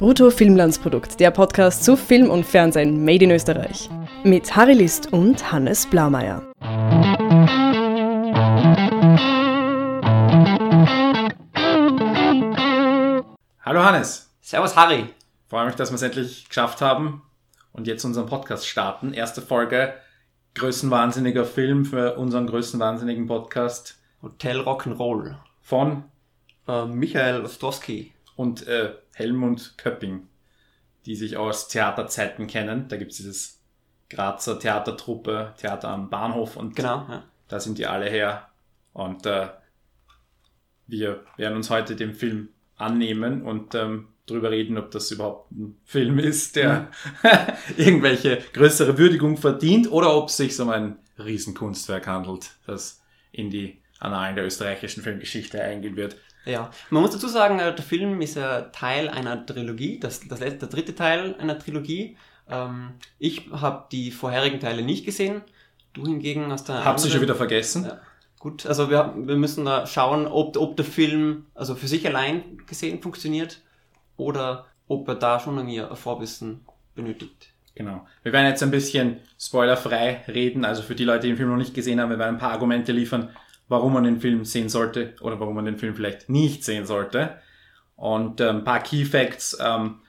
Brutto Filmlandsprodukt, der Podcast zu Film und Fernsehen made in Österreich. Mit Harry List und Hannes Blaumeier. Hallo Hannes. Servus Harry. Freue mich, dass wir es endlich geschafft haben und jetzt unseren Podcast starten. Erste Folge, größenwahnsinniger Film für unseren größenwahnsinnigen Podcast. Hotel Rock'n'Roll. Von äh, Michael Ostrowski. Und äh, Helmut Köpping, die sich aus Theaterzeiten kennen. Da gibt es dieses Grazer Theatertruppe, Theater am Bahnhof und genau, ja. da sind die alle her. Und äh, wir werden uns heute dem Film annehmen und ähm, drüber reden, ob das überhaupt ein Film ist, der mhm. irgendwelche größere Würdigung verdient oder ob es sich um ein Riesenkunstwerk handelt, das in die Annalen der österreichischen Filmgeschichte eingehen wird. Ja, man muss dazu sagen, äh, der Film ist ja Teil einer Trilogie, das, das letzte, der dritte Teil einer Trilogie. Ähm, ich habe die vorherigen Teile nicht gesehen. Du hingegen hast da. Hab sie schon wieder vergessen? Ja. Gut, also wir, wir müssen da schauen, ob, ob der Film also für sich allein gesehen funktioniert oder ob er da schon irgendwie ein Vorwissen benötigt. Genau. Wir werden jetzt ein bisschen spoilerfrei reden, also für die Leute, die den Film noch nicht gesehen haben, wir werden ein paar Argumente liefern, warum man den Film sehen sollte oder warum man den Film vielleicht nicht sehen sollte. Und ähm, ein paar Key Facts. Ähm,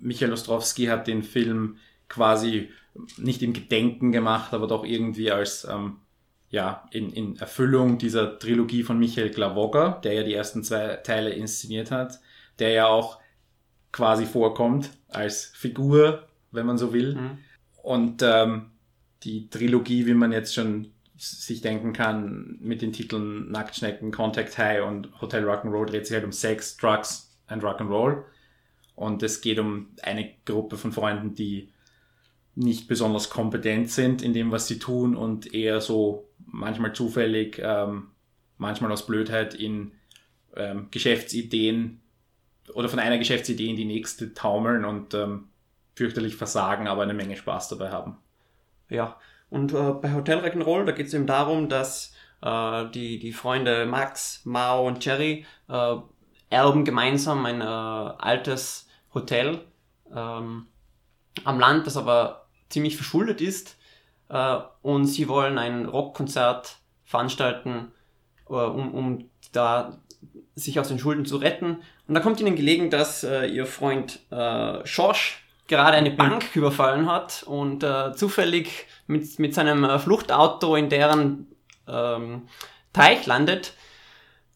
Michael Ostrowski hat den Film quasi nicht im Gedenken gemacht, aber doch irgendwie als ähm, ja, in, in Erfüllung dieser Trilogie von Michael Glavoga, der ja die ersten zwei Teile inszeniert hat, der ja auch quasi vorkommt als Figur, wenn man so will. Mhm. Und ähm, die Trilogie, wie man jetzt schon sich denken kann, mit den Titeln Nacktschnecken, Contact High und Hotel Rock'n'Roll dreht sich halt um Sex, Drugs and Rock'n'Roll. Und es geht um eine Gruppe von Freunden, die nicht besonders kompetent sind in dem, was sie tun und eher so manchmal zufällig, ähm, manchmal aus Blödheit in ähm, Geschäftsideen oder von einer Geschäftsidee in die nächste taumeln und ähm, fürchterlich versagen, aber eine Menge Spaß dabei haben. Ja, und äh, bei Hotel Rock'n'Roll, da geht es eben darum, dass äh, die, die Freunde Max, Mao und Jerry äh, erben gemeinsam ein äh, altes Hotel ähm, am Land, das aber ziemlich verschuldet ist. Äh, und sie wollen ein Rockkonzert veranstalten, äh, um, um da sich aus den Schulden zu retten. Und da kommt ihnen gelegen, dass ihr Freund Schorsch gerade eine Bank überfallen hat und äh, zufällig mit, mit seinem äh, Fluchtauto in deren ähm, Teich landet.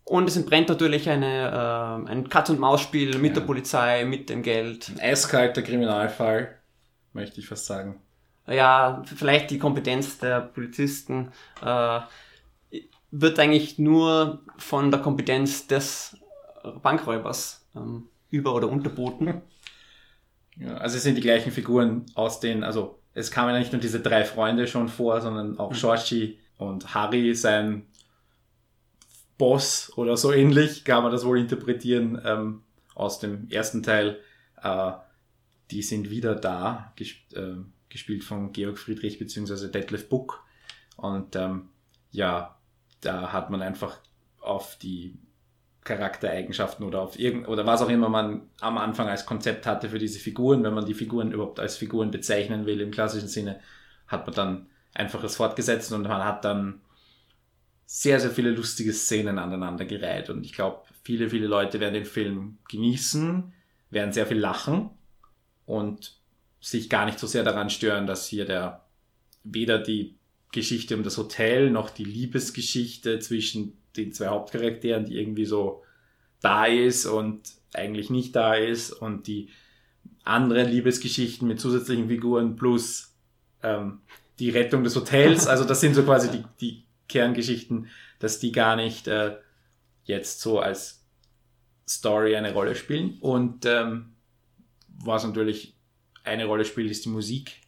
Und es entbrennt natürlich eine, äh, ein Katz-und-Maus-Spiel mit ja. der Polizei, mit dem Geld. Ein eiskalter Kriminalfall, möchte ich fast sagen. Ja, vielleicht die Kompetenz der Polizisten äh, wird eigentlich nur von der Kompetenz des Bankräubers ähm, über- oder unterboten. Ja, also es sind die gleichen Figuren aus den, also es kamen ja nicht nur diese drei Freunde schon vor, sondern auch mhm. und Harry, sein Boss oder so ähnlich, kann man das wohl interpretieren, ähm, aus dem ersten Teil. Äh, die sind wieder da, gesp äh, gespielt von Georg Friedrich bzw. Detlef Buck. Und ähm, ja, da hat man einfach auf die Charaktereigenschaften oder auf irgend oder was auch immer man am Anfang als Konzept hatte für diese Figuren, wenn man die Figuren überhaupt als Figuren bezeichnen will im klassischen Sinne, hat man dann einfach es fortgesetzt und man hat dann sehr, sehr viele lustige Szenen aneinander gereiht. Und ich glaube, viele, viele Leute werden den Film genießen, werden sehr viel lachen und sich gar nicht so sehr daran stören, dass hier der weder die Geschichte um das Hotel noch die Liebesgeschichte zwischen den zwei Hauptcharakteren, die irgendwie so da ist und eigentlich nicht da ist und die anderen Liebesgeschichten mit zusätzlichen Figuren plus ähm, die Rettung des Hotels. Also das sind so quasi die, die Kerngeschichten, dass die gar nicht äh, jetzt so als Story eine Rolle spielen. Und ähm, was natürlich eine Rolle spielt, ist die Musik.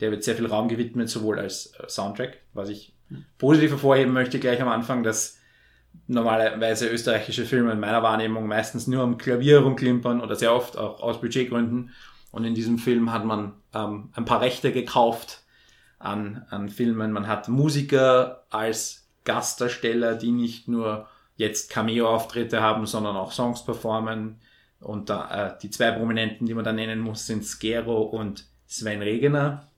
Der wird sehr viel Raum gewidmet, sowohl als äh, Soundtrack, was ich positiv hervorheben möchte gleich am Anfang, dass normalerweise österreichische Filme in meiner Wahrnehmung meistens nur am Klavier rumklimpern oder sehr oft auch aus Budgetgründen. Und in diesem Film hat man ähm, ein paar Rechte gekauft an, an Filmen. Man hat Musiker als Gastdarsteller, die nicht nur jetzt Cameo-Auftritte haben, sondern auch Songs performen. Und da, äh, die zwei Prominenten, die man da nennen muss, sind Skero und Sven Regener.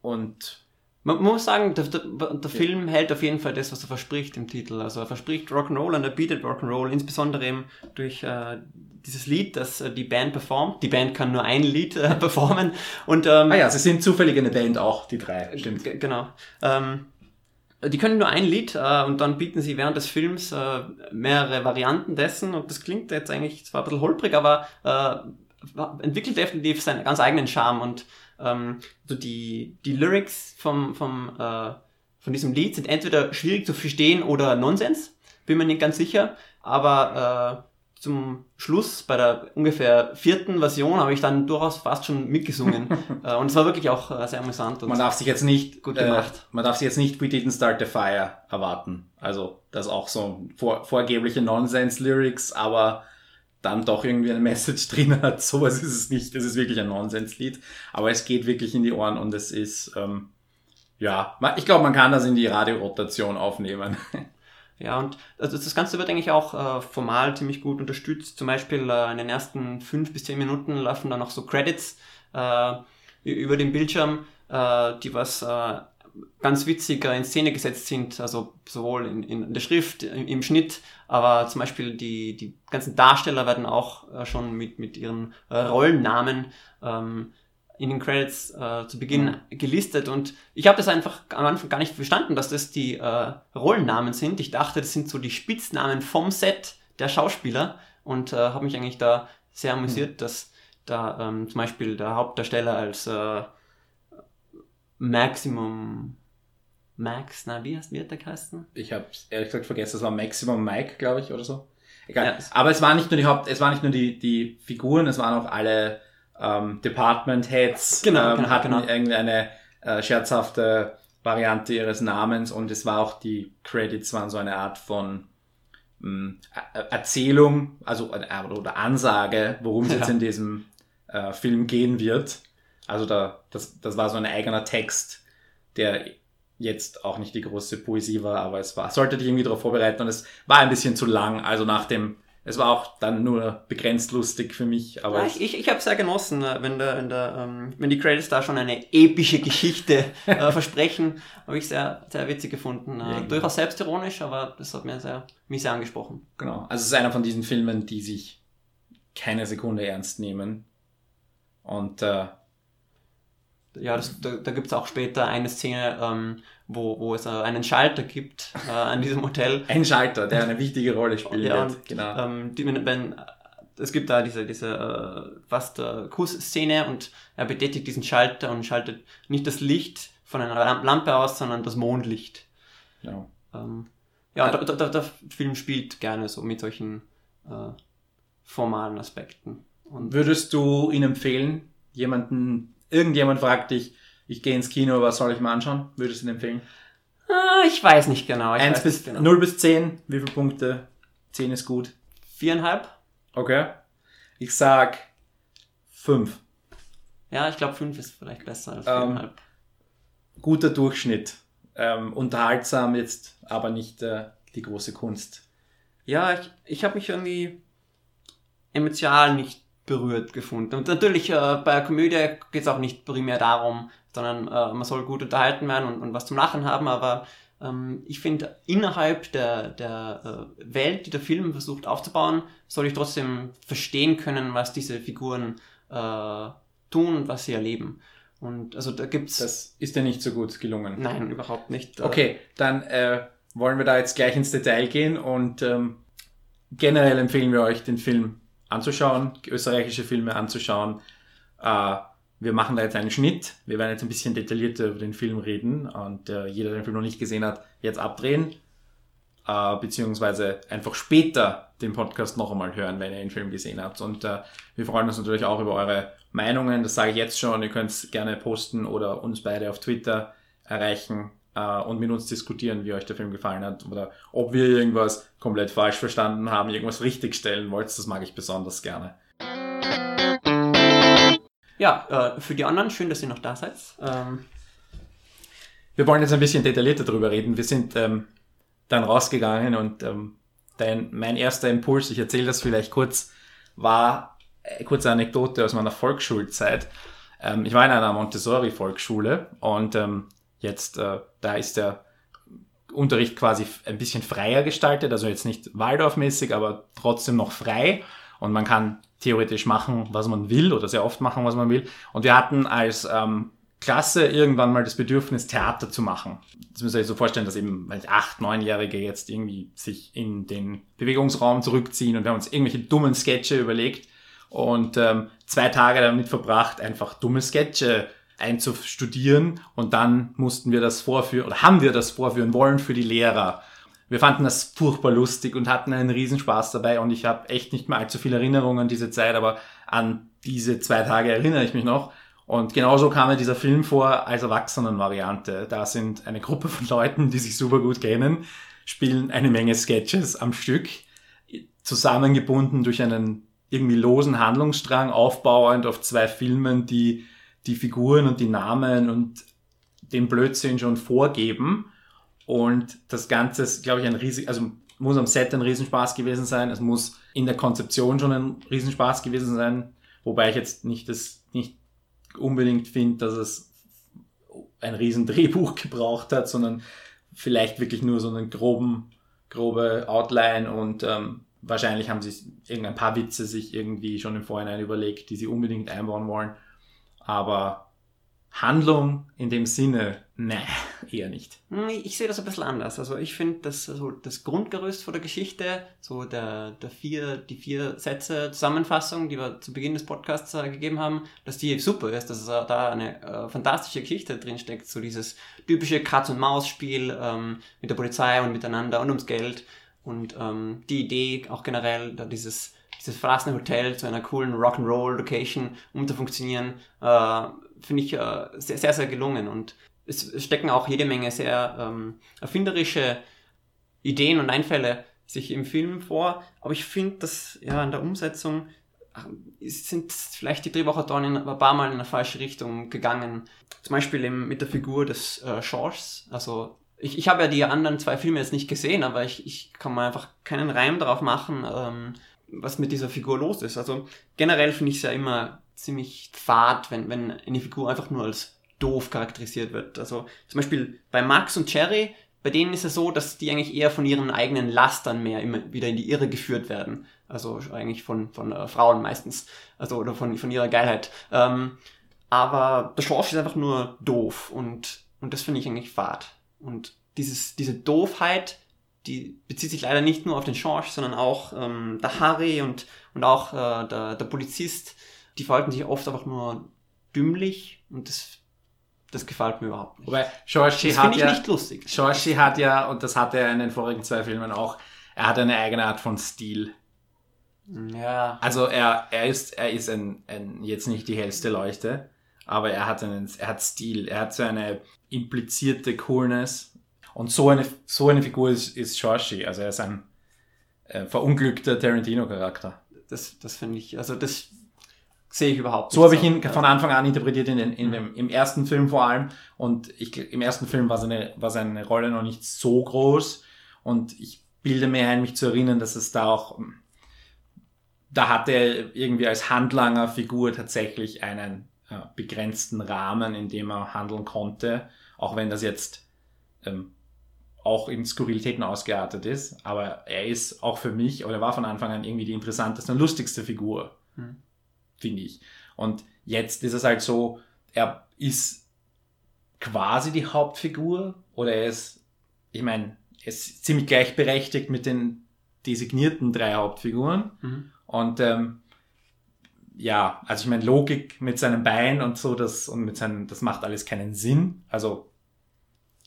Und Man muss sagen, der, der, Film hält auf jeden Fall das, was er verspricht im Titel. Also er verspricht Rock'n'Roll und er bietet Rock'n'Roll, insbesondere eben durch äh, dieses Lied, das äh, die Band performt. Die Band kann nur ein Lied äh, performen. Und, ähm, ah ja, sie sind zufällig eine Band auch, die drei, stimmt. Genau. Ähm, die können nur ein Lied äh, und dann bieten sie während des Films äh, mehrere Varianten dessen und das klingt jetzt eigentlich zwar ein bisschen holprig, aber äh, entwickelt definitiv seinen ganz eigenen Charme und ähm, so die, die Lyrics vom, vom, äh, von diesem Lied sind entweder schwierig zu verstehen oder Nonsens, bin mir nicht ganz sicher, aber äh, zum Schluss, bei der ungefähr vierten Version, habe ich dann durchaus fast schon mitgesungen. äh, und es war wirklich auch äh, sehr amüsant. Man darf sich jetzt nicht, Gut äh, gemacht. man darf sich jetzt nicht We Didn't Start the Fire erwarten. Also, das ist auch so vor, vorgebliche Nonsense-Lyrics, aber dann doch irgendwie eine Message drin hat. Sowas ist es nicht. Das ist wirklich ein Nonsens-Lied. Aber es geht wirklich in die Ohren und es ist, ähm, ja, ich glaube, man kann das in die Radiorotation aufnehmen. Ja, und also das Ganze wird eigentlich auch äh, formal ziemlich gut unterstützt. Zum Beispiel äh, in den ersten fünf bis zehn Minuten laufen dann noch so Credits äh, über den Bildschirm, äh, die was äh, ganz witzig in Szene gesetzt sind, also sowohl in, in der Schrift, im, im Schnitt, aber zum Beispiel die, die ganzen Darsteller werden auch äh, schon mit, mit ihren äh, Rollennamen ähm, in den Credits äh, zu Beginn gelistet. Und ich habe das einfach am Anfang gar nicht verstanden, dass das die äh, Rollennamen sind. Ich dachte, das sind so die Spitznamen vom Set der Schauspieler und äh, habe mich eigentlich da sehr amüsiert, dass da ähm, zum Beispiel der Hauptdarsteller als äh, Maximum Max, na wie, heißt, wie hat der geheißen? Ich habe ehrlich gesagt vergessen, es war Maximum Mike, glaube ich, oder so. Egal. Ja. Aber es waren nicht nur die Haupt, es waren nicht nur die, die Figuren, es waren auch alle ähm, Department Heads, Genau, ähm, genau, hatten genau. irgendeine äh, scherzhafte Variante ihres Namens und es war auch die Credits waren so eine Art von mh, Er- Erzählung, also äh, oder Ansage, worum es Ja. jetzt in diesem äh, Film gehen wird. Also da, das, das war so ein eigener Text, der jetzt auch nicht die große Poesie war, aber es war, sollte dich irgendwie darauf vorbereiten und es war ein bisschen zu lang. Also nach dem, es war auch dann nur begrenzt lustig für mich, aber Ja, es- ich ich, ich habe sehr genossen, äh, wenn, der, wenn, der, ähm, wenn die Credits da schon eine epische Geschichte äh, versprechen, habe ich sehr, sehr witzig gefunden. Äh, Ja, genau. durchaus selbstironisch, aber das hat mir sehr, mich sehr angesprochen. genau. Also es ist einer von diesen Filmen, die sich keine Sekunde ernst nehmen. Und äh, Ja, das, da, da gibt es auch später eine Szene, ähm, wo, wo es äh, einen Schalter gibt äh, an diesem Hotel. ein Schalter, der eine wichtige Rolle spielen Ja. Genau. Ähm, die, wenn, wenn, es gibt da diese, diese äh, fast äh, Kussszene und er betätigt diesen Schalter und schaltet nicht das Licht von einer Lam- Lampe aus, sondern das Mondlicht. genau. Ähm, ja, der, der, der, der Film spielt gerne so mit solchen äh, formalen Aspekten. Und Würdest du ihn empfehlen? Jemanden, irgendjemand fragt dich, ich gehe ins Kino, was soll ich mir anschauen? Würdest du ihn empfehlen? ah, ich weiß nicht genau. Ich 1 weiß bis genau. 0 bis 10, wie viele Punkte? 10 ist gut. Viereinhalb? Okay. Ich sag 5. Ja, ich glaube fünf ist vielleicht besser als Ähm, viereinhalb. Guter Durchschnitt. Ähm, unterhaltsam jetzt, aber nicht äh, die große Kunst. Ja, ich, ich habe mich irgendwie emotional nicht berührt gefunden. Und natürlich, äh, bei der Komödie geht es auch nicht primär darum, sondern äh, man soll gut unterhalten werden und, und was zum Lachen haben, aber ähm, ich finde, innerhalb der, der äh, Welt, die der Film versucht aufzubauen, soll ich trotzdem verstehen können, was diese Figuren äh, tun und was sie erleben. Und also da gibt's Das ist dir nicht so gut gelungen. nein, überhaupt nicht. Äh, Okay, dann äh, wollen wir da jetzt gleich ins Detail gehen und ähm, generell empfehlen wir euch, den Film anzuschauen, österreichische Filme anzuschauen. Äh, wir machen da jetzt einen Schnitt. Wir werden jetzt ein bisschen detaillierter über den Film reden und äh, jeder, der den Film noch nicht gesehen hat, jetzt abdrehen. Äh, beziehungsweise einfach später den Podcast noch einmal hören, wenn ihr den Film gesehen habt. Und äh, wir freuen uns natürlich auch über eure Meinungen. Das sage ich jetzt schon. Ihr könnt es gerne posten oder uns beide auf Twitter erreichen äh, und mit uns diskutieren, wie euch der Film gefallen hat oder ob wir irgendwas komplett falsch verstanden haben, irgendwas richtig stellen wollt. Das mag ich besonders gerne. Ja, äh, für die anderen, schön, dass ihr noch da seid. Ähm, Wir wollen jetzt ein bisschen detaillierter drüber reden. Wir sind ähm, dann rausgegangen und ähm, Denn mein erster Impuls, ich erzähle das vielleicht kurz, war äh, kurze Anekdote aus meiner Volksschulzeit. Ähm, ich war in einer Montessori-Volksschule und ähm, jetzt, äh, da ist der Unterricht quasi ein bisschen freier gestaltet, also jetzt nicht Waldorfmäßig, aber trotzdem noch frei und man kann theoretisch machen, was man will oder sehr oft machen, was man will. Und wir hatten als ähm, Klasse irgendwann mal das Bedürfnis, Theater zu machen. Das müsst ihr euch so vorstellen, dass eben acht, neunjährige jetzt irgendwie sich in den Bewegungsraum zurückziehen und wir haben uns irgendwelche dummen Sketche überlegt und ähm, zwei Tage damit verbracht, einfach dumme Sketche einzustudieren und dann mussten wir das vorführen oder haben wir das vorführen wollen für die Lehrer. Wir fanden das furchtbar lustig und hatten einen Riesenspaß dabei und ich habe echt nicht mehr allzu viele Erinnerungen an diese Zeit, aber an diese zwei Tage erinnere ich mich noch. Und genauso kam mir dieser Film vor als Erwachsenenvariante. Da sind eine Gruppe von Leuten, die sich super gut kennen, spielen eine Menge Sketches am Stück, zusammengebunden durch einen irgendwie losen Handlungsstrang, aufbauend auf zwei Filmen, die die Figuren und die Namen und den Blödsinn schon vorgeben. Und das Ganze ist, glaube ich, ein riesig, also muss am Set ein Riesenspaß gewesen sein. Es muss in der Konzeption schon ein Riesenspaß gewesen sein. Wobei ich jetzt nicht das, nicht unbedingt finde, dass es ein Riesendrehbuch gebraucht hat, sondern vielleicht wirklich nur so einen groben, grobe Outline und ähm, wahrscheinlich haben sie irgendein paar Witze sich irgendwie schon im Vorhinein überlegt, die sie unbedingt einbauen wollen. Aber Handlung in dem Sinne, ne, eher nicht. Hm, ich sehe das ein bisschen anders. Also ich finde, dass also das Grundgerüst von der Geschichte, so der, der vier, die vier Sätze Zusammenfassung, die wir zu Beginn des Podcasts äh, gegeben haben, dass die super ist, dass da eine äh, fantastische Geschichte drinsteckt, so dieses typische Katz-und-Maus-Spiel ähm, mit der Polizei und miteinander und ums Geld und ähm, die Idee auch generell, da dieses dieses verlassene Hotel zu einer coolen Rock'n'Roll-Location um zu funktionieren, äh, finde ich äh, sehr, sehr, sehr gelungen. Und es stecken auch jede Menge sehr ähm, erfinderische Ideen und Einfälle sich im Film vor. Aber ich finde, dass ja in der Umsetzung sind vielleicht die Drehbuchautoren ein paar Mal in eine falsche Richtung gegangen. Zum Beispiel eben mit der Figur des äh, Georges. Also ich, ich habe ja die anderen zwei Filme jetzt nicht gesehen, aber ich, ich kann mal einfach keinen Reim darauf machen, ähm, was mit dieser Figur los ist. Also generell finde ich es ja immer ziemlich fad, wenn, wenn eine Figur einfach nur als doof charakterisiert wird. Also zum Beispiel bei Max und Cherry, bei denen ist es so, dass die eigentlich eher von ihren eigenen Lastern mehr immer wieder in die Irre geführt werden. Also eigentlich von, von äh, Frauen meistens. Also oder von, von ihrer Geilheit. Ähm, aber der Schorsch ist einfach nur doof und, und das finde ich eigentlich fad. Und dieses, diese Doofheit die bezieht sich leider nicht nur auf den George, sondern auch ähm, der Harry und, und auch äh, der, der Polizist. Die verhalten sich oft einfach nur dümmlich und das, das gefällt mir überhaupt nicht. Wobei, Georgie das hat ich ja, nicht lustig. Georgie hat ja, und das hat er in den vorigen zwei Filmen auch, er hat eine eigene Art von Stil. Ja. Also er, er ist, er ist ein, ein, jetzt nicht die hellste Leuchte, aber er hat einen, er hat Stil, er hat so eine implizierte Coolness, und so eine, so eine Figur ist, ist Shoshi. Also er ist ein äh, verunglückter Tarantino-Charakter. Das, das finde ich, also das sehe ich überhaupt nicht. So habe ich ihn von Anfang an interpretiert, in den, in mhm. dem, im ersten Film vor allem. Und ich, im ersten Film war seine, war seine Rolle noch nicht so groß. Und ich bilde mir ein, mich zu erinnern, dass es da auch, da hat er irgendwie als Handlanger-Figur tatsächlich einen äh, begrenzten Rahmen, in dem er handeln konnte. Auch wenn das jetzt ähm, auch in Skurrilitäten ausgeartet ist, aber er ist auch für mich, oder war von Anfang an irgendwie die interessanteste und lustigste Figur, hm. finde ich. Und jetzt ist es halt so, er ist quasi die Hauptfigur, oder er ist, ich meine, er ist ziemlich gleichberechtigt mit den designierten drei Hauptfiguren. Mhm. Und ähm, ja, also ich meine, Logik mit seinem Bein und so, das und mit seinem, das macht alles keinen Sinn. Also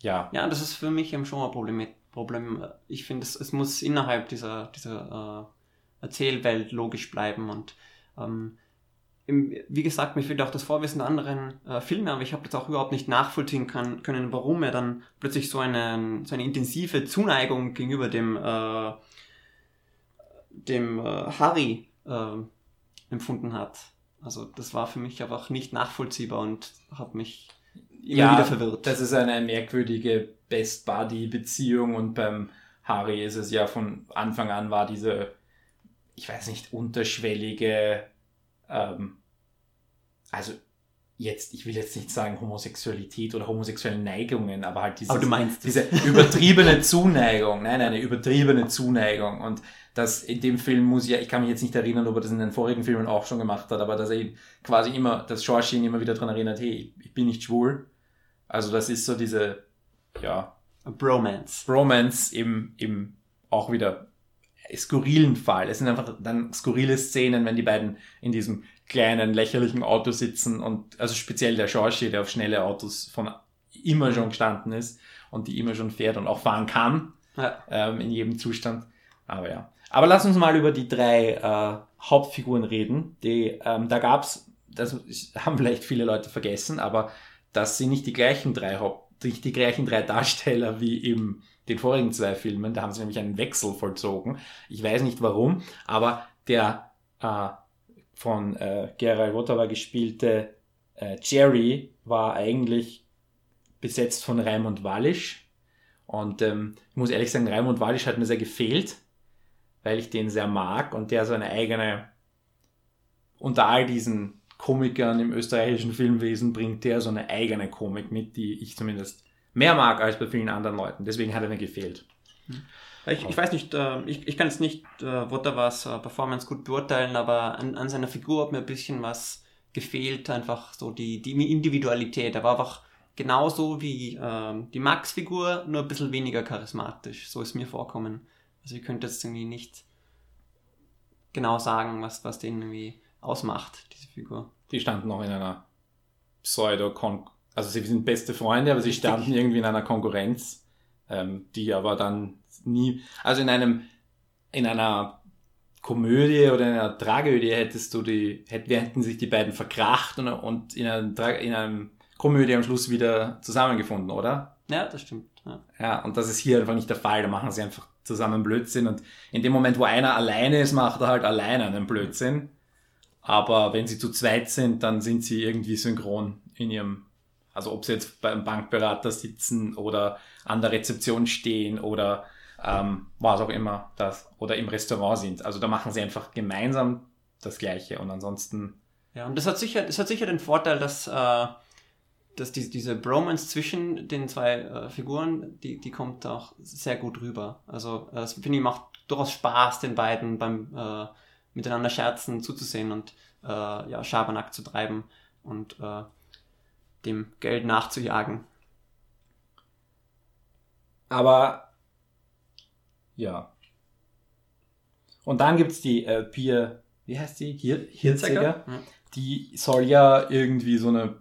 ja. Ja, das ist für mich eben schon ein Problem. Problem. Ich finde, es, es muss innerhalb dieser, dieser äh, Erzählwelt logisch bleiben und ähm, im, wie gesagt, mir fehlt auch das Vorwissen der anderen äh, Filme, aber ich habe jetzt auch überhaupt nicht nachvollziehen kann, können, warum er dann plötzlich so eine, so eine intensive Zuneigung gegenüber dem, äh, dem äh, Harry äh, empfunden hat. Also das war für mich einfach nicht nachvollziehbar und hat mich immer ja, wieder verwirrt. Das ist eine merkwürdige Best-Buddy-Beziehung und beim Harry ist es ja von Anfang an war diese, ich weiß nicht, unterschwellige, ähm, also jetzt, ich will jetzt nicht sagen Homosexualität oder homosexuelle Neigungen, aber halt dieses, Aber diese übertriebene Zuneigung, nein, eine übertriebene Zuneigung und das in dem Film muss ja, ich kann mich jetzt nicht erinnern, ob er das in den vorigen Filmen auch schon gemacht hat, aber dass er quasi immer, dass George ihn immer wieder daran erinnert, hey, ich bin nicht schwul. Also das ist so diese, ja, Bromance. Bromance im, im auch wieder skurrilen Fall. Es sind einfach dann skurrile Szenen, wenn die beiden in diesem kleinen, lächerlichen Auto sitzen und also speziell der George, der auf schnelle Autos von immer schon gestanden ist und die immer schon fährt und auch fahren kann Ja. ähm, in jedem Zustand. Aber ja. Aber lass uns mal über die drei äh, Hauptfiguren reden. Die, ähm, da gab's, das haben vielleicht viele Leute vergessen, aber das sind nicht die gleichen drei Haupt, nicht die gleichen drei Darsteller wie in den vorigen zwei Filmen. Da haben sie nämlich einen Wechsel vollzogen. Ich weiß nicht warum, aber der äh, von äh, Gerald Wotawa gespielte äh, Jerry war eigentlich besetzt von Raimund Wallisch. Und ähm, ich muss ehrlich sagen, Raimund Wallisch hat mir sehr gefehlt, weil ich den sehr mag und der so eine eigene, unter all diesen Komikern im österreichischen Filmwesen bringt der so eine eigene Komik mit, die ich zumindest mehr mag als bei vielen anderen Leuten. Deswegen hat er mir gefehlt. Ich, ich weiß nicht, äh, ich, ich kann jetzt nicht äh, Wotawas äh, Performance gut beurteilen, aber an, an seiner Figur hat mir ein bisschen was gefehlt, einfach so die, die Individualität. Er war einfach genauso wie ähm, die Max-Figur, nur ein bisschen weniger charismatisch. So ist mir vorkommen. Also ich könnte jetzt irgendwie nicht genau sagen, was, was den irgendwie ausmacht, diese Figur. Die standen noch in einer pseudo -Kon also sie sind beste Freunde, aber sie standen irgendwie in einer Konkurrenz, ähm, die aber dann nie, also in einem, in einer Komödie oder in einer Tragödie hättest du die, hätt, hätten sich die beiden verkracht und, und in, einem, Tra- in einem Komödie am Schluss wieder zusammengefunden, oder? Ja, das stimmt. Ja. Ja, und das ist hier einfach nicht der Fall. Da machen sie einfach zusammen Blödsinn. Und in dem Moment, wo einer alleine ist, macht er halt alleine einen Blödsinn. Aber wenn sie zu zweit sind, dann sind sie irgendwie synchron in ihrem, also ob sie jetzt beim Bankberater sitzen oder an der Rezeption stehen oder ähm, was auch immer das, oder im Restaurant sind. Also da machen sie einfach gemeinsam das Gleiche. Und ansonsten, Ja, und das hat sicher, das hat sicher den Vorteil, dass, äh, dass die, diese Bromance zwischen den zwei äh, Figuren, die, die kommt auch sehr gut rüber. Also äh, es finde ich macht durchaus Spaß, den beiden beim äh, miteinander scherzen zuzusehen und äh, ja, Schabernack zu treiben und äh, dem Geld nachzujagen. Aber ja. Und dann gibt's die äh, Pia, wie heißt die? Hir Hirziger. Ja. Die soll ja irgendwie so eine,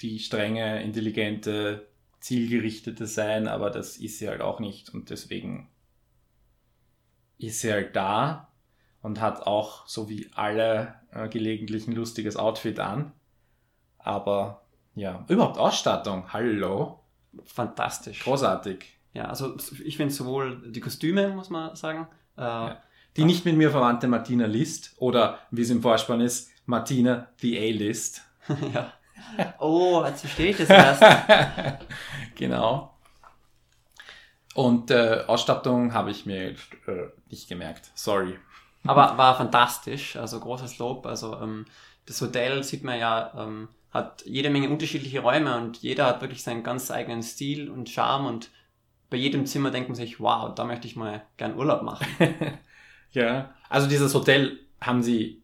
die strenge, intelligente, zielgerichtete sein, aber das ist sie halt auch nicht. Und deswegen ist sie halt da und hat auch, so wie alle, äh, gelegentlich ein lustiges Outfit an. Aber ja, überhaupt Ausstattung. Hallo. Fantastisch. Großartig. Ja, also ich finde sowohl die Kostüme, muss man sagen, äh, Die nicht mit mir verwandte Martina List oder wie es im Vorspann ist, Martina the A-List. ja. Oh, jetzt verstehe ich das erst. genau. Und äh, Ausstattung habe ich mir äh, nicht gemerkt. Sorry. Aber war fantastisch, also großes Lob. Also ähm, das Hotel sieht man ja, ähm, hat jede Menge unterschiedliche Räume und jeder hat wirklich seinen ganz eigenen Stil und Charme und bei jedem Zimmer denkt man sich, wow, da möchte ich mal gern Urlaub machen. Ja. Also dieses Hotel haben sie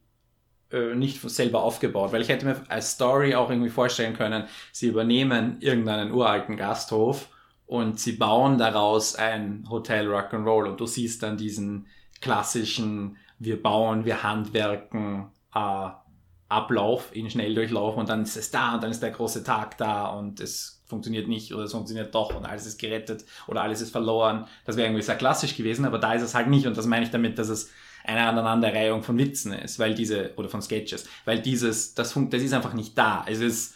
äh, nicht selber aufgebaut, weil ich hätte mir als Story auch irgendwie vorstellen können, sie übernehmen irgendeinen uralten Gasthof und sie bauen daraus ein Hotel Rock'n'Roll und du siehst dann diesen klassischen, wir bauen, wir handwerken äh, Ablauf in Schnelldurchlauf und dann ist es da und dann ist der große Tag da und es funktioniert nicht oder es funktioniert doch und alles ist gerettet oder alles ist verloren. Das wäre irgendwie sehr klassisch gewesen, aber da ist es halt nicht und das meine ich damit, dass es eine Aneinanderreihung von Witzen ist, weil diese, oder von Sketches, weil dieses, das, das ist einfach nicht da. Es ist,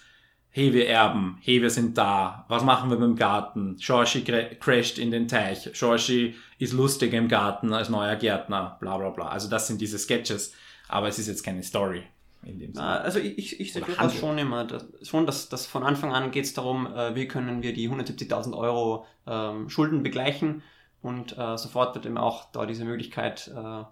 hey, wir erben, hey, wir sind da, was machen wir mit dem Garten? Shoshi cra- crasht in den Teich, Shoshi ist lustig im Garten als neuer Gärtner, bla bla bla. Also das sind diese Sketches, aber es ist jetzt keine Story in dem Sinne. Also ich, ich, ich sehe durchaus Handel. schon immer, dass, schon, dass, dass von Anfang an geht es darum, äh, wie können wir die 170.000 Euro ähm, Schulden begleichen und äh, sofort wird ihm auch da diese Möglichkeit äh,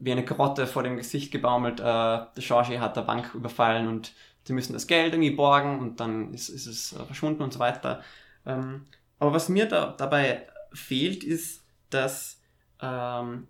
wie eine Grotte vor dem Gesicht gebaumelt, äh, der Shashi hat der Bank überfallen und sie müssen das Geld irgendwie borgen und dann ist, ist es äh, verschwunden und so weiter. Ähm, aber was mir da, dabei fehlt, ist, dass, ähm,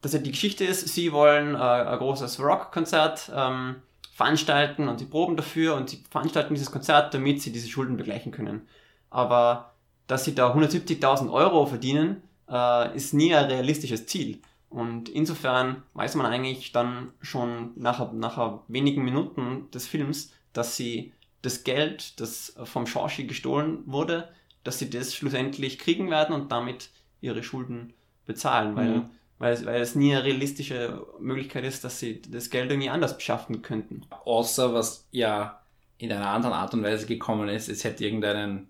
dass ja die Geschichte ist, sie wollen äh, ein großes Rockkonzert ähm, veranstalten und sie proben dafür und sie veranstalten dieses Konzert, damit sie diese Schulden begleichen können. Aber dass sie da 170.000 Euro verdienen, äh, ist nie ein realistisches Ziel. Und insofern weiß man eigentlich dann schon nach, nach wenigen Minuten des Films, dass sie das Geld, das vom Shashi gestohlen wurde, dass sie das schlussendlich kriegen werden und damit ihre Schulden bezahlen, weil, mhm. weil, weil es nie eine realistische Möglichkeit ist, dass sie das Geld irgendwie anders beschaffen könnten. Außer was ja in einer anderen Art und Weise gekommen ist, es hätte irgendeinen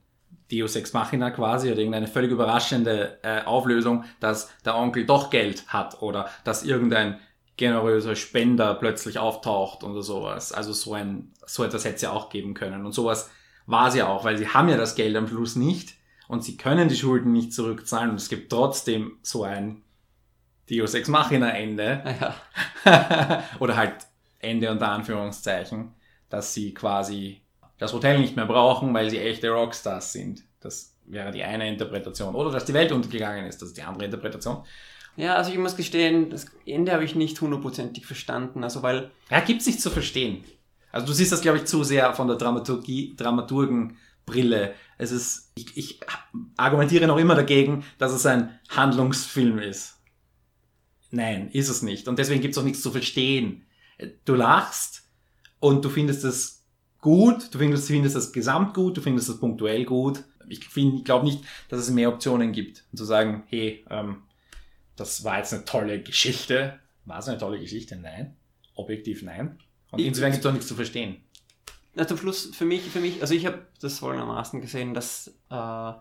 Deus Ex Machina quasi oder irgendeine völlig überraschende äh, Auflösung, dass der Onkel doch Geld hat oder dass irgendein generöser Spender plötzlich auftaucht oder sowas. Also so ein, so etwas hätte es ja auch geben können. Und sowas war es ja auch, weil sie haben ja das Geld am Schluss nicht und sie können die Schulden nicht zurückzahlen und es gibt trotzdem so ein Deus Ex Machina Ende. Ja. oder halt Ende unter Anführungszeichen, dass sie quasi das Hotel nicht mehr brauchen, weil sie echte Rockstars sind. Das wäre die eine Interpretation. Oder dass die Welt untergegangen ist, das ist die andere Interpretation. Ja, also ich muss gestehen, das Ende habe ich nicht hundertprozentig verstanden. Also weil. Ja, gibt es nicht zu verstehen. Also du siehst das, glaube ich, zu sehr von der Dramaturgie, Dramaturgenbrille. Es ist, ich, ich argumentiere noch immer dagegen, dass es ein Handlungsfilm ist. Nein, ist es nicht. Und deswegen gibt es auch nichts zu verstehen. Du lachst und du findest es gut, du findest, findest das Gesamt gut, du findest das punktuell gut. Ich, ich glaube nicht, dass es mehr Optionen gibt. Und zu sagen, hey, ähm, das war jetzt eine tolle Geschichte. War es eine tolle Geschichte? Nein. Objektiv nein. Und ich, insofern gibt es auch nichts zu verstehen. Na, zum Schluss, für mich, für mich, also ich habe das folgendermaßen gesehen, dass äh,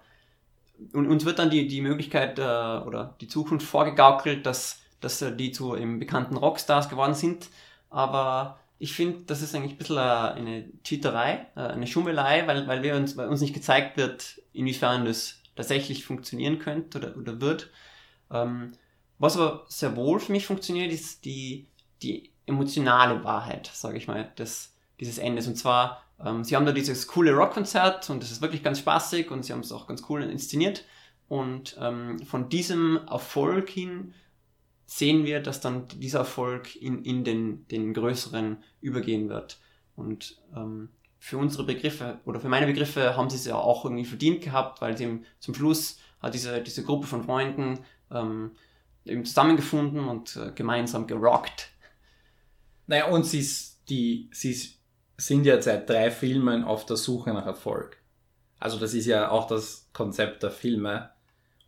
uns wird dann die, die Möglichkeit äh, oder die Zukunft vorgegaukelt, dass, dass äh, die zu eben bekannten Rockstars geworden sind, aber ich finde, das ist eigentlich ein bisschen eine Cheaterei, äh, eine Schummelei, weil, weil, wir uns, weil uns nicht gezeigt wird, inwiefern das tatsächlich funktionieren könnte oder, oder wird. Ähm, was aber sehr wohl für mich funktioniert, ist die, die emotionale Wahrheit, sage ich mal, des, dieses Endes. Und zwar, ähm, sie haben da dieses coole Rockkonzert und das ist wirklich ganz spaßig und sie haben es auch ganz cool inszeniert. Und ähm, von diesem Erfolg hin sehen wir, dass dann dieser Erfolg in, in den, den größeren übergehen wird. Und ähm, für unsere Begriffe oder für meine Begriffe haben sie es ja auch irgendwie verdient gehabt, weil sie zum Schluss hat diese, diese Gruppe von Freunden ähm, eben zusammengefunden und äh, gemeinsam gerockt. Naja, und sie, die, sie sind ja seit drei Filmen auf der Suche nach Erfolg. Also das ist ja auch das Konzept der Filme.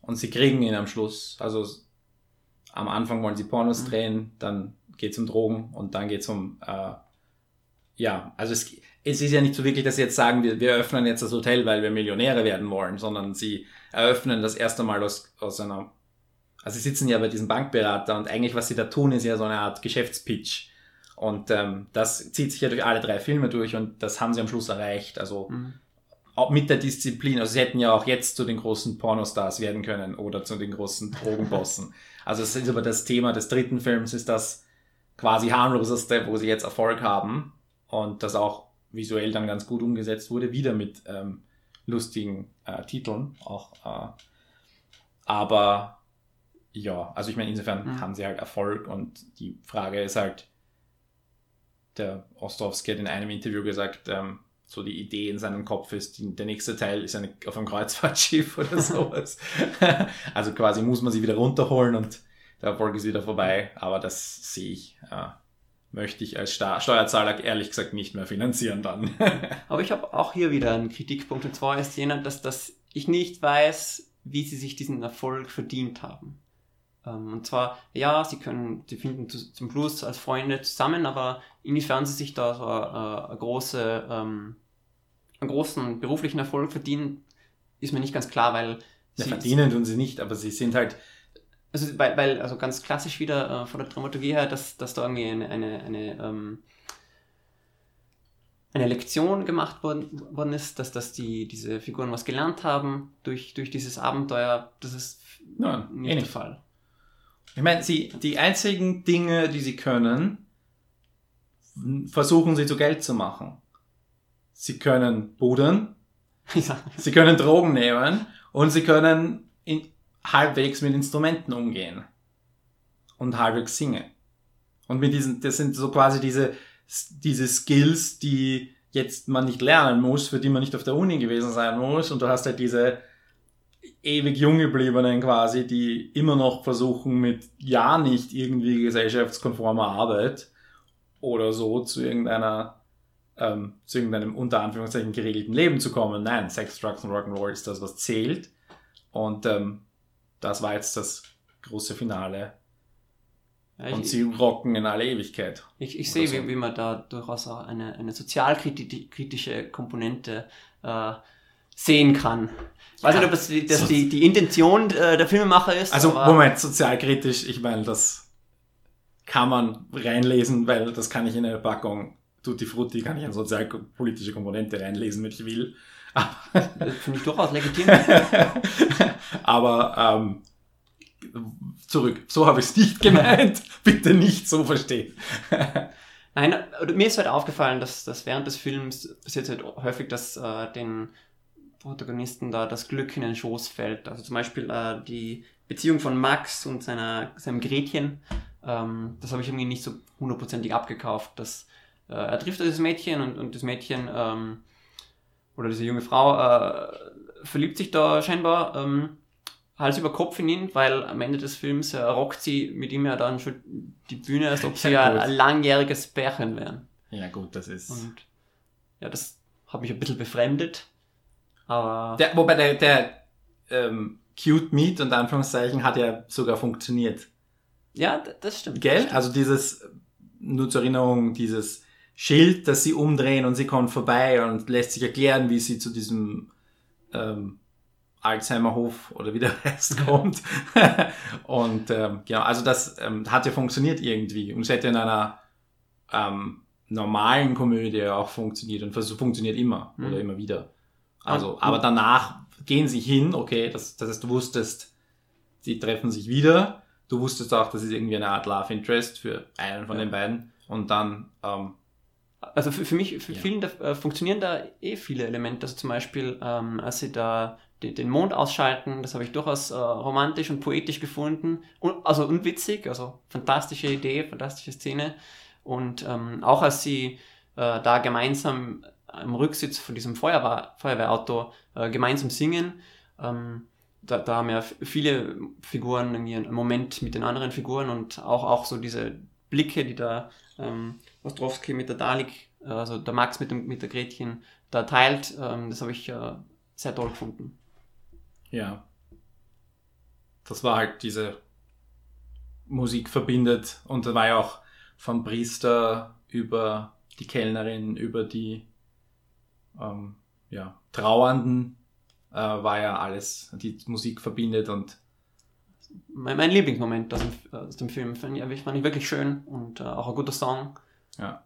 Und sie kriegen ihn am Schluss. Also am Anfang wollen sie Pornos mhm. drehen, dann geht es um Drogen und dann geht es um, äh, ja, also es, es ist ja nicht so wirklich, dass sie jetzt sagen, wir, wir öffnen jetzt das Hotel, weil wir Millionäre werden wollen, sondern sie eröffnen das erste Mal aus, aus einer, also sie sitzen ja bei diesem Bankberater und eigentlich was sie da tun, ist ja so eine Art Geschäftspitch. Und ähm, das zieht sich ja durch alle drei Filme durch und das haben sie am Schluss erreicht. Also mhm. Auch mit der Disziplin. Also sie hätten ja auch jetzt zu den großen Pornostars werden können oder zu den großen Drogenbossen. Also es ist aber das Thema des dritten Films ist das quasi harmloseste, wo sie jetzt Erfolg haben und das auch visuell dann ganz gut umgesetzt wurde, wieder mit ähm, lustigen äh, Titeln auch. Äh, aber ja, also ich meine, insofern mhm. haben sie halt Erfolg und die Frage ist halt, der Ostrowski hat in einem Interview gesagt, ähm, so die Idee in seinem Kopf ist, die, der nächste Teil ist eine, auf einem Kreuzfahrtschiff oder sowas. also quasi muss man sie wieder runterholen und der Erfolg ist wieder vorbei. Aber das sehe ich, äh, möchte ich als Sta Steuerzahler ehrlich gesagt nicht mehr finanzieren dann. Aber ich habe auch hier wieder einen Kritikpunkt und zwar ist jener, dass, dass ich nicht weiß, wie sie sich diesen Erfolg verdient haben. Ähm, und zwar, ja, sie können, sie finden zum Schluss als Freunde zusammen, aber inwiefern sie sich da so eine, äh, eine große, ähm, einen großen beruflichen Erfolg verdienen, ist mir nicht ganz klar, weil ja, sie verdienen tun sie nicht, aber sie sind halt also weil, weil also ganz klassisch wieder äh, von der Dramaturgie her, dass, dass da irgendwie eine, eine, eine ähm, eine Lektion gemacht worden, worden ist, dass, dass die, diese Figuren was gelernt haben durch, durch dieses Abenteuer. Das ist Nein, nicht eh der nicht. Fall. Ich meine, sie, die einzigen Dinge, die sie können, versuchen sie zu Geld zu machen. Sie können budern, Ja. sie können Drogen nehmen und sie können in, halbwegs mit Instrumenten umgehen. Und halbwegs singen. Und mit diesen, das sind so quasi diese, diese Skills, die jetzt man nicht lernen muss, für die man nicht auf der Uni gewesen sein muss. Und du hast halt diese ewig jung gebliebenen quasi, die immer noch versuchen mit ja nicht irgendwie gesellschaftskonformer Arbeit oder so zu irgendeiner ähm, zu irgendeinem unter Anführungszeichen geregelten Leben zu kommen. Nein, Sex, Drugs und Rock'n'Roll ist das, was zählt. Und ähm, das war jetzt das große Finale. Ja, Und ich, sie rocken in alle Ewigkeit. ich, ich sehe, so. wie, wie man da durchaus auch eine, eine sozialkritische Komponente äh, sehen kann. Ich weiß Ja, nicht, ob das, die, so- die, die Intention äh, der Filmemacher ist. Also, Moment, sozialkritisch, ich meine, das kann man reinlesen, weil das kann ich in eine Packung Tutti Frutti, kann ich eine sozialpolitische Komponente reinlesen, wenn ich will. das finde ich durchaus legitim. Aber ähm, zurück, so habe ich es nicht gemeint. Bitte nicht so verstehen. Nein, mir ist halt aufgefallen, dass, dass während des Films passiert halt häufig, dass äh, den Protagonisten da das Glück in den Schoß fällt. Also zum Beispiel äh, die Beziehung von Max und seiner, seinem Gretchen, ähm, das habe ich irgendwie nicht so hundertprozentig abgekauft. Dass, äh, er trifft dieses Mädchen und, und das Mädchen ähm, oder diese junge Frau äh, verliebt sich da scheinbar ähm, Hals über Kopf in ihn, weil am Ende des Films äh, rockt sie mit ihm ja dann schon die Bühne, als ob sie Ja, gut. ein langjähriges Pärchen wären. Ja, gut, das ist. Und ja, das hat mich ein bisschen befremdet. Aber Der, wobei der, der ähm, Cute Meat und Anführungszeichen hat ja sogar funktioniert. ja, das stimmt. Gell? Das stimmt. Also dieses, nur zur Erinnerung, dieses Schild, das sie umdrehen und sie kommt vorbei und lässt sich erklären, wie sie zu diesem ähm, Alzheimerhof oder wie der heißt kommt. und ähm, genau, also das ähm, hat ja funktioniert irgendwie und es hätte in einer ähm, normalen Komödie auch funktioniert und funktioniert immer Mhm. oder immer wieder. Also, aber danach gehen sie hin, okay, das, das heißt, du wusstest, sie treffen sich wieder, du wusstest auch, das ist irgendwie eine Art Love Interest für einen von Ja. den beiden und dann, ähm, Also für, für mich, für Ja. vielen da, äh, funktionieren da eh viele Elemente. Also zum Beispiel, ähm, als sie da den, den Mond ausschalten, das habe ich durchaus äh, romantisch und poetisch gefunden. Und, also und witzig, also fantastische Idee, fantastische Szene. Und ähm, auch als sie äh, da gemeinsam am Rücksitz von diesem Feuerwehr, Feuerwehrauto äh, gemeinsam singen, ähm, da, da haben ja viele Figuren irgendwie einen Moment mit den anderen Figuren und auch, auch so diese Blicke, die da ähm, Ostrowski mit der Dalik, äh, also der Max mit, dem, mit der Gretchen, da teilt, ähm, das habe ich äh, sehr toll gefunden. ja, das war halt diese Musik verbindet und da war ja auch vom Priester über die Kellnerin, über die ähm, ja, Trauernden äh, war ja alles, die Musik verbindet und Mein, mein Lieblingsmoment aus dem, aus dem Film fand ich, fand ich wirklich schön und äh, auch ein guter Song. Ja.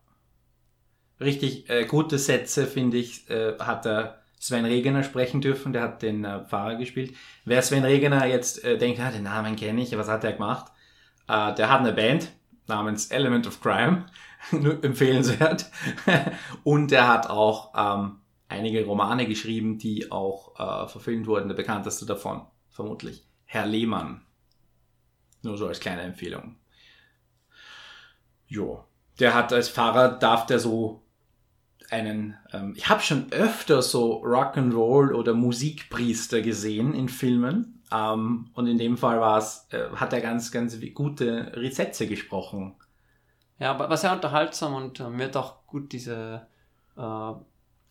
Richtig äh, gute Sätze, finde ich, äh, hat der Sven Regener sprechen dürfen. Der hat den äh, Pfarrer gespielt. Wer Sven Regener jetzt äh, denkt, ah, den Namen kenne ich, was hat er gemacht? Der hat eine Band namens Element of Crime. Nur empfehlenswert. Und er hat auch ähm, einige Romane geschrieben, die auch äh, verfilmt wurden. Der bekannteste davon, vermutlich, Herr Lehmann. Nur so als kleine Empfehlung. Jo. Der hat als Pfarrer, darf der so einen, ähm, ich habe schon öfter so Rock'n'Roll oder Musikpriester gesehen in Filmen. Ähm, und in dem Fall war es, äh, hat er ganz, ganz gute Sätze gesprochen. Ja, aber war sehr unterhaltsam und äh, mir hat auch gut diese. Äh,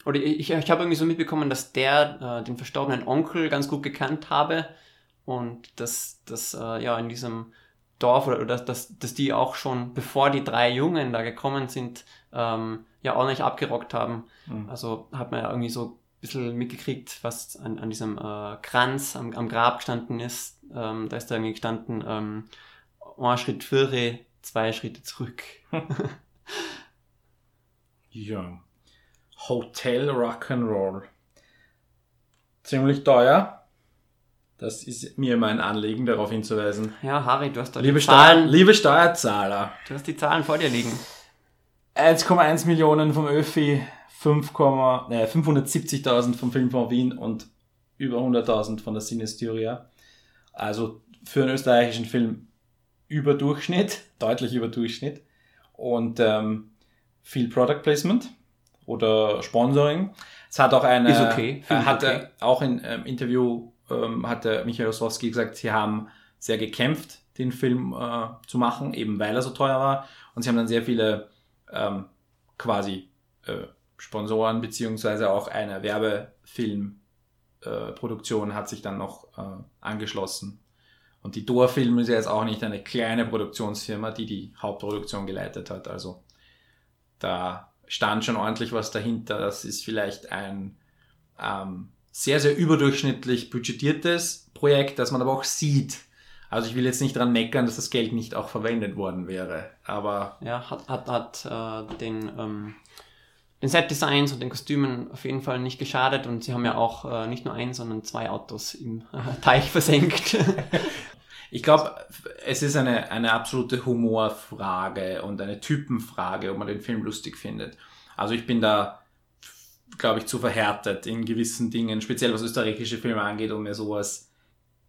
oder ich, ich habe irgendwie so mitbekommen, dass der äh, den verstorbenen Onkel ganz gut gekannt habe und dass, dass äh, ja in diesem Dorf oder, oder dass, dass die auch schon, bevor die drei Jungen da gekommen sind, ähm, ja auch nicht abgerockt haben. Mhm. Also hat man ja irgendwie so ein bisschen mitgekriegt, was an, an diesem äh, Kranz am, am Grab gestanden ist. Ähm, da ist da irgendwie gestanden, ähm, ein Schritt führe, zwei Schritte zurück. Ja. Hotel Rock'n'Roll. Ziemlich teuer. Das ist mir immer ein Anliegen, darauf hinzuweisen. Ja, Harry, du hast da Liebe, die Zahlen. Steuer, liebe Steuerzahler, Du hast die Zahlen vor dir liegen. 1,1 Millionen vom ÖFI, 5, äh, 570.000 vom Filmfonds Wien und über 100.000 von der Cinestyria. Also für einen österreichischen Film über Durchschnitt, deutlich über Durchschnitt. Und ähm, viel Product Placement oder Sponsoring. Es hat auch eine, Ist okay, äh, hatte okay. auch in ähm, Interview ähm, hat der Michael Ostrowski gesagt, sie haben sehr gekämpft, den Film äh, zu machen, eben weil er so teuer war. Und sie haben dann sehr viele ähm, quasi äh, Sponsoren beziehungsweise auch eine Werbefilmproduktion äh, hat sich dann noch äh, angeschlossen. Und die Dor Film ist ja jetzt auch nicht eine kleine Produktionsfirma, die die Hauptproduktion geleitet hat. Also da stand schon ordentlich was dahinter. Das ist vielleicht ein ähm, sehr, sehr überdurchschnittlich budgetiertes Projekt, das man aber auch sieht. Also ich will jetzt nicht dran meckern, dass das Geld nicht auch verwendet worden wäre. Aber Ja, hat, hat, hat äh, den, ähm, den Set-Designs und den Kostümen auf jeden Fall nicht geschadet und sie haben ja auch äh, nicht nur ein, sondern zwei Autos im äh, Teich versenkt. Ich glaube, es ist eine, eine absolute Humorfrage und eine Typenfrage, ob man den Film lustig findet. Also ich bin da, glaube ich, zu verhärtet in gewissen Dingen, speziell was österreichische Filme angeht, um mir sowas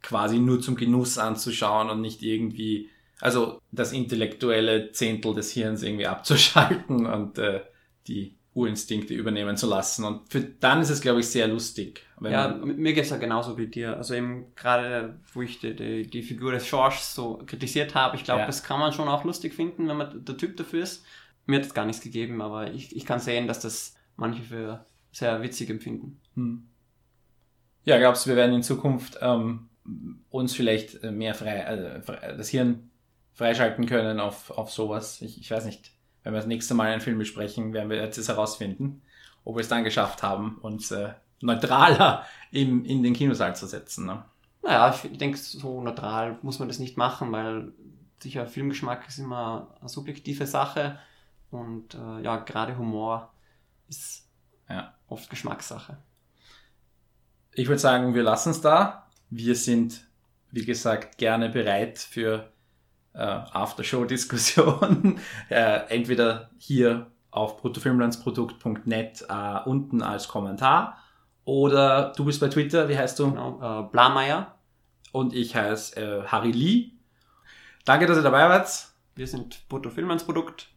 quasi nur zum Genuss anzuschauen und nicht irgendwie, also das intellektuelle Zehntel des Hirns irgendwie abzuschalten und äh, die Urinstinkte übernehmen zu lassen. Und für dann ist es, glaube ich, sehr lustig. Ja, man, mir geht's ja genauso wie dir. Also eben gerade, wo ich die, die, die Figur des George so kritisiert habe, ich glaube, Ja. das kann man schon auch lustig finden, wenn man der Typ dafür ist. Mir hat es gar nichts gegeben, aber ich, ich kann sehen, dass das manche für sehr witzig empfinden. Hm. Ja, glaubst du, wir werden in Zukunft ähm, uns vielleicht äh, mehr frei, äh, das Hirn freischalten können auf, auf sowas? Ich, ich weiß nicht. Wenn wir das nächste Mal einen Film besprechen, werden wir jetzt herausfinden, ob wir es dann geschafft haben, uns äh, neutraler im, in den Kinosaal zu setzen. Ne? Naja, ich denke, so neutral muss man das nicht machen, weil sicher Filmgeschmack ist immer eine subjektive Sache und äh, ja, gerade Humor ist Ja. oft Geschmackssache. Ich würde sagen, wir lassen es da. Wir sind, wie gesagt, gerne bereit für äh, Aftershow-Diskussionen. äh, entweder hier auf bruttofilmlandsprodukt.net äh, unten als Kommentar oder du bist bei Twitter, wie heißt du? Genau. Äh, Blameyer, Und ich heiße äh, Harry Lee. Danke, dass ihr dabei wart wir sind Brutto Filmlandsprodukt.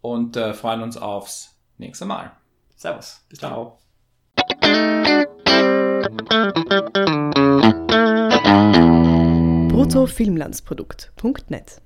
und äh, freuen uns aufs nächste Mal. Servus. Bis dann. Ciao. bruttofilmlandsprodukt.net